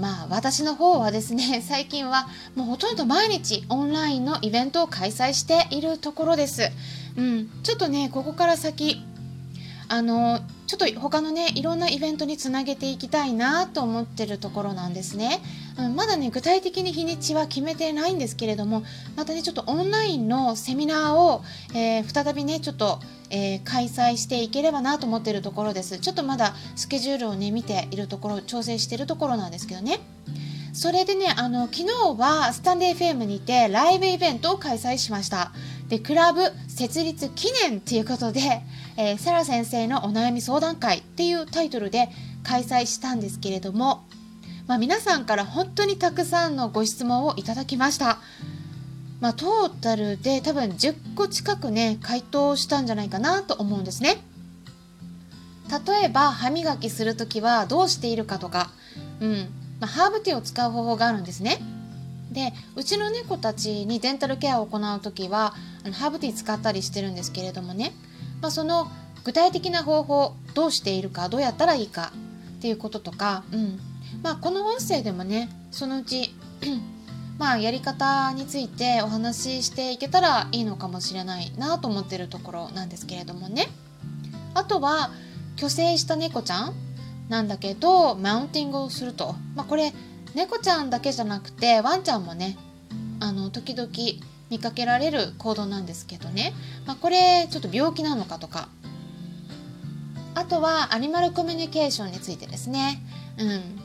まあ私の方はですね 最近はもうほとんど毎日オンラインのイベントを開催しているところです。うん、ちょっとねここから先あのちょっと他のねいろんなイベントにつなげていきたいなと思ってるところなんですね、うん、まだね具体的に日にちは決めてないんですけれどもまたねちょっとオンラインのセミナーを、えー、再びねちょっと、えー、開催していければなと思ってるところです。ちょっとまだスケジュールをね見ているところ調整しているところなんですけどね。それでねあの昨日はスタンデー FM にてライブイベントを開催しました。でクラブ設立記念ということで、えー、サラ先生のお悩み相談会っていうタイトルで開催したんですけれども、まあ、皆さんから本当にたくさんのご質問をいただきました。まあ、トータルで多分10個近くね回答したんじゃないかなと思うんですね。例えば歯磨きする時はどうしているかとか、うんまあ、ハーブティーを使う方法があるんですね。でうちの猫たちにデンタルケアを行う時はあのハーブティー使ったりしてるんですけれどもね、まあ、その具体的な方法どうしているかどうやったらいいかっていうこととか、うん。まあ、この音声でもねそのうち まあやり方についてお話ししていけたらいいのかもしれないなと思ってるところなんですけれどもね。あとは虚勢した猫ちゃんなんだけどマウンティングをすると、まあ、これ猫ちゃんだけじゃなくてワンちゃんもねあの時々見かけられる行動なんですけどね、まあ、これちょっと病気なのかとか。あとはアニマルコミュニケーションについてですね。うん。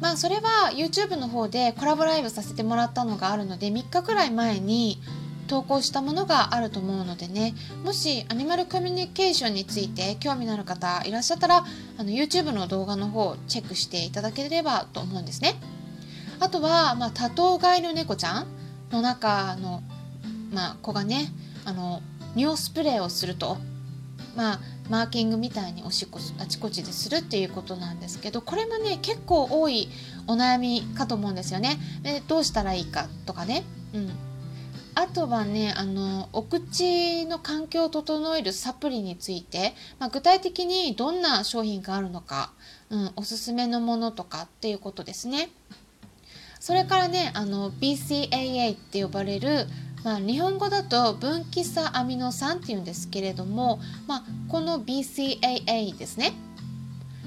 まあそれは YouTube の方でコラボライブさせてもらったのがあるので3日くらい前に投稿したものがあると思うのでね。もしアニマルコミュニケーションについて興味のある方いらっしゃったらあの YouTube の動画の方をチェックしていただければと思うんですね。あとは、まあ、多頭飼いの猫ちゃんの中の、まあ、子がねあの尿スプレーをすると、まあ、マーキングみたいにおしっこあちこちでするっていうことなんですけどこれもね結構多いお悩みかと思うんですよね。でどうしたらいいかとかね。うんあとはねあのお口の環境を整えるサプリについて、まあ、具体的にどんな商品があるのか、うん、おすすめのものとかっていうことですね。それからねあの BCAA って呼ばれるまあ、日本語だと分岐差アミノ酸っていうんですけれども、まあ、この BCAA ですね。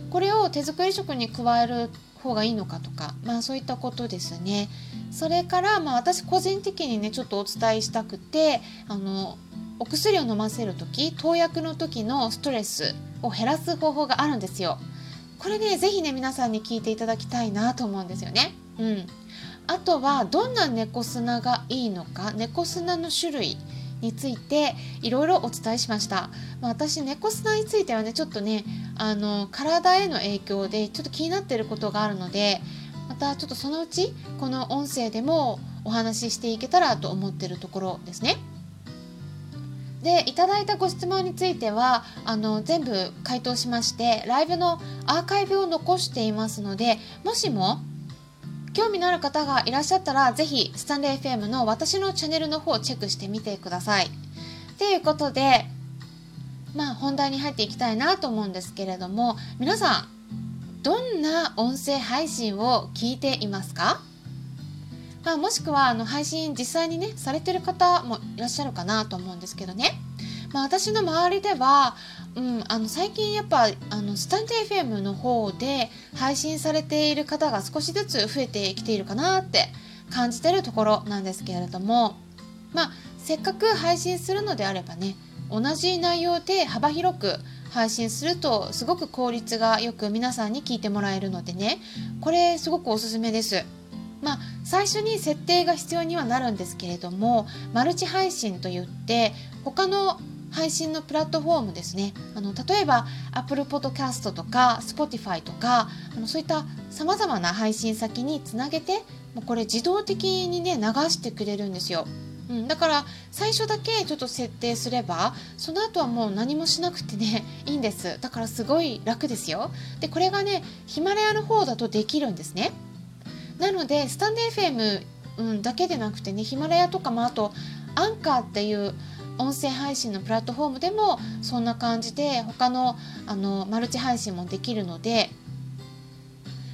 これを手作り食に加える方がいいのかとか、まあ、そういったことですね。それから、まあ、私個人的にねちょっとお伝えしたくてあのお薬を飲ませる時投薬の時のストレスを減らす方法があるんですよ。これね是非ね皆さんに聞いていただきたいなと思うんですよね。うん。あとはどんな猫砂がいいのか猫砂の種類についていろいろお伝えしました、まあ、私猫砂についてはねちょっとねあの体への影響でちょっと気になっていることがあるのでまたちょっとそのうちこの音声でもお話ししていけたらと思ってるところですね。でいただいたご質問についてはあの全部回答しましてライブのアーカイブを残していますのでもしも興味のある方がいらっしゃったら、ぜひ、スタンレー FM の私のチャンネルの方をチェックしてみてください。ということで、まあ本題に入っていきたいなと思うんですけれども、皆さん、どんな音声配信を聞いていますか？まあ、もしくはあの配信実際にねされてる方もいらっしゃるかなと思うんですけどね、まあ、私の周りではうん、あの最近やっぱあのスタンデー FM の方で配信されている方が少しずつ増えてきているかなって感じてるところなんですけれどもまあせっかく配信するのであればね同じ内容で幅広く配信するとすごく効率がよく皆さんに聞いてもらえるのでねこれすごくおすすめです。まあ、最初に設定が必要にはなるんですけれどもマルチ配信といって他の配信のプラットフォームですね。あの例えば Apple Podcast とか Spotify とかあのそういったさまざまな配信先につなげてもうこれ自動的にね流してくれるんですよ。うん、だから最初だけちょっと設定すればその後はもう何もしなくてね いいんです。だからすごい楽ですよ。でこれがねヒマラヤの方だとできるんですね。なのでスタンデー FM、うん、だけでなくてねヒマラヤとかもあとアンカーっていう音声配信のプラットフォームでもそんな感じで他のあのマルチ配信もできるので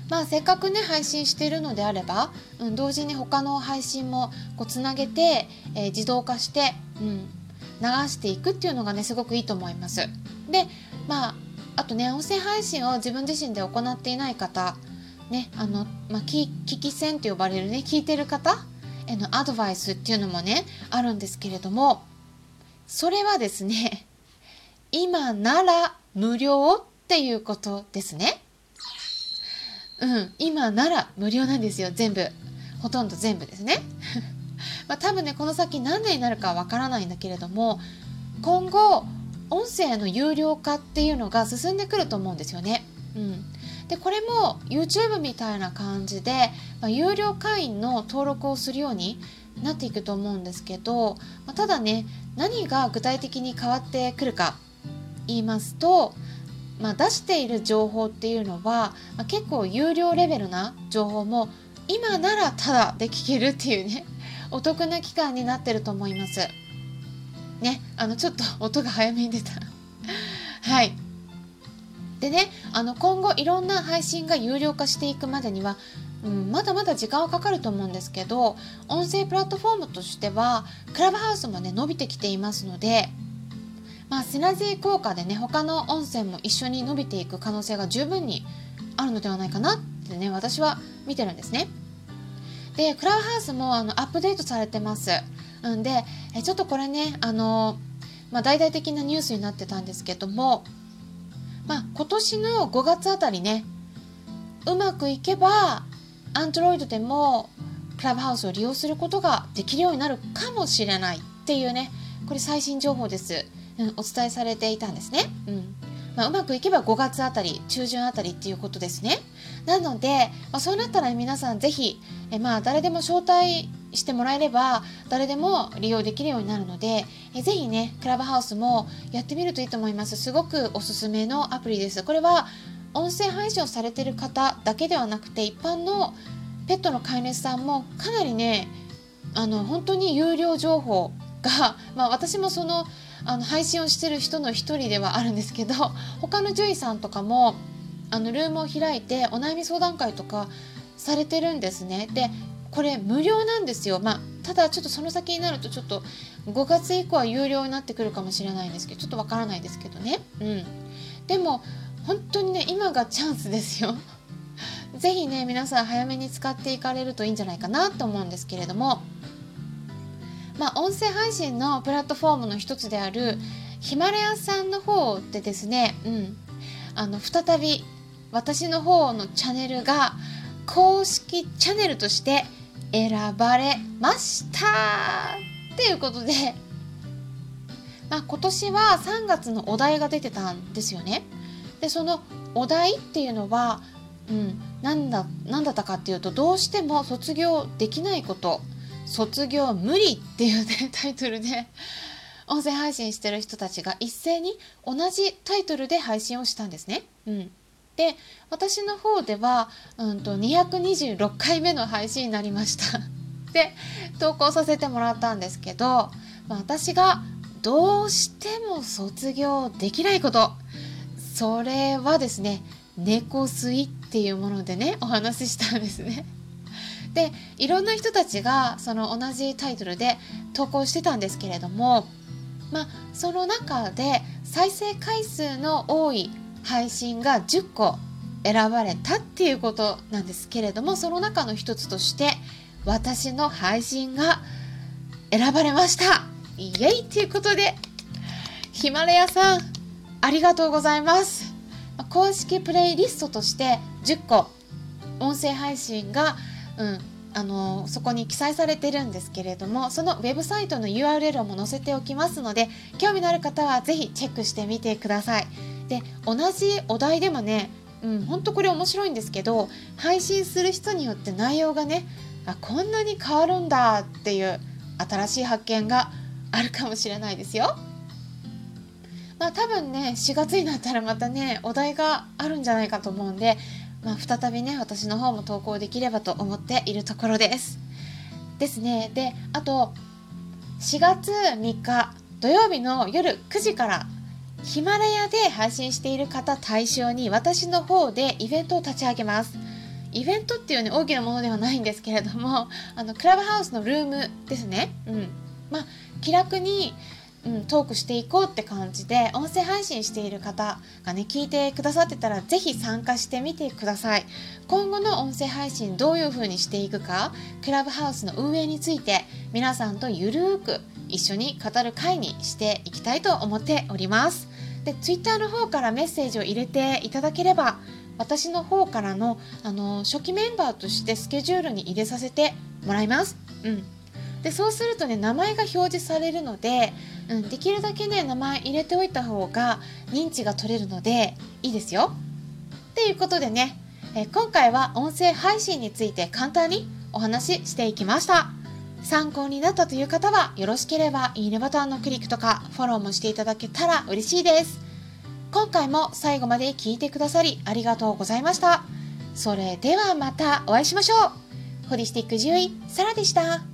まあせっかくね配信しているのであれば、うん、同時に他の配信もこうつなげて、えー、自動化して、うん、流していくっていうのがねすごくいいと思います。でまああとね音声配信を自分自身で行っていない方ねあの、まあ、聞き戦と呼ばれるね聞いてる方へのアドバイスっていうのもねあるんですけれどもそれはですね今なら無料っていうことですね。うん、今なら無料なんですよ全部ほとんど全部ですね まあ多分ねこの先何年になるかわからないんだけれども今後音声の有料化っていうのが進んでくると思うんですよね。うん、でこれも YouTube みたいな感じで、まあ、有料会員の登録をするようになっていくと思うんですけど、まあ、ただね何が具体的に変わってくるか言いますとまあ、出している情報っていうのは、まあ、結構有料レベルな情報も今ならただで聞けるっていうね お得な期間になってると思います。ね、あのちょっと音が早めに出た はい。でね、あの今後いろんな配信が有料化していくまでには、うん、まだまだ時間はかかると思うんですけど、音声プラットフォームとしては、クラブハウスもね、伸びてきていますので、まあ、シナジー効果でね他の音声も一緒に伸びていく可能性が十分にあるのではないかなってね私は見てるんですね。でクラブハウスもあのアップデートされてます。んでえちょっとこれねあの、まあ、大々的なニュースになってたんですけども、まあ、今年の5月あたりねうまくいけば Android でもクラブハウスを利用することができるようになるかもしれないっていうねこれ最新情報です。うん、お伝えされていたんですね。うんまあ、うまくいけば5月あたり中旬あたりっていうことですね。なので、まあ、そうなったら皆さんぜひえ、まあ、誰でも招待してもらえれば誰でも利用できるようになるのでえぜひねクラブハウスもやってみるといいと思いますすごくおすすめのアプリですこれは音声配信をされてる方だけではなくて一般のペットの飼い主さんもかなりねあの本当に有料情報が、まあ、私もそのあの配信をしてる人の一人ではあるんですけど他の獣医さんとかもあのルームを開いてお悩み相談会とかされてるんですね。でこれ無料なんですよ、まあ、ただちょっとその先になるとちょっと5月以降は有料になってくるかもしれないんですけどちょっとわからないですけどね、うん、でも本当にね今がチャンスですよ。是非ね皆さん早めに使っていかれるといいんじゃないかなと思うんですけれども。まあ、音声配信のプラットフォームの一つであるヒマラヤさんの方でですね、うん、あの再び私の方のチャンネルが公式チャンネルとして選ばれました。っていうことで、まあ、今年は3月のお題が出てたんですよね。でそのお題っていうのは、うん、何だ何だったかっていうとどうしても卒業できないこと卒業無理っていうね タイトルで音声配信してる人たちが一斉に同じタイトルで配信をしたんですね。うん、で私の方では、うんと、226回目の配信になりました。で投稿させてもらったんですけど、まあ、私がどうしても卒業できないことそれはですね猫吸いっていうものでねお話ししたんですね。でいろんな人たちがその同じタイトルで投稿してたんですけれども、まあ、その中で再生回数の多い配信が10個選ばれたっていうことなんですけれどもその中の一つとして私の配信が選ばれましたイエイということでヒマラヤさんありがとうございます公式プレイリストとして10個音声配信がうん、あのそこに記載されてるんですけれどもそのウェブサイトの URL も載せておきますので興味のある方は是非チェックしてみてください。で同じお題でもねうん、ほんとこれ面白いんですけど配信する人によって内容がねあこんなに変わるんだっていう新しい発見があるかもしれないですよ。まあ多分ね4月になったらまたねお題があるんじゃないかと思うんで、まあ、再びね私の方も投稿できればと思っているところです。ですねであと4月3日土曜日の夜9時からヒマラヤで配信している方対象に私の方でイベントを立ち上げます。イベントっていうね大きなものではないんですけれどもあのクラブハウスのルームですね。うんまあ、気楽にうん、トークしていこうって感じで音声配信している方がね聞いてくださってたら是非参加してみてください。今後の音声配信どういう風にしていくかクラブハウスの運営について皆さんとゆるーく一緒に語る会にしていきたいと思っております。で Twitter の方からメッセージを入れていただければ私の方からのあの初期メンバーとしてスケジュールに入れさせてもらいます。うん。でそうするとね名前が表示されるので、うん、できるだけね名前入れておいた方が認知が取れるのでいいですよ。っていうことでね、え今回は音声配信について簡単にお話ししていきました。参考になったという方はよろしければいいねボタンのクリックとかフォローもしていただけたら嬉しいです。今回も最後まで聞いてくださりありがとうございました。それではまたお会いしましょう。ホリスティック獣医、サラでした。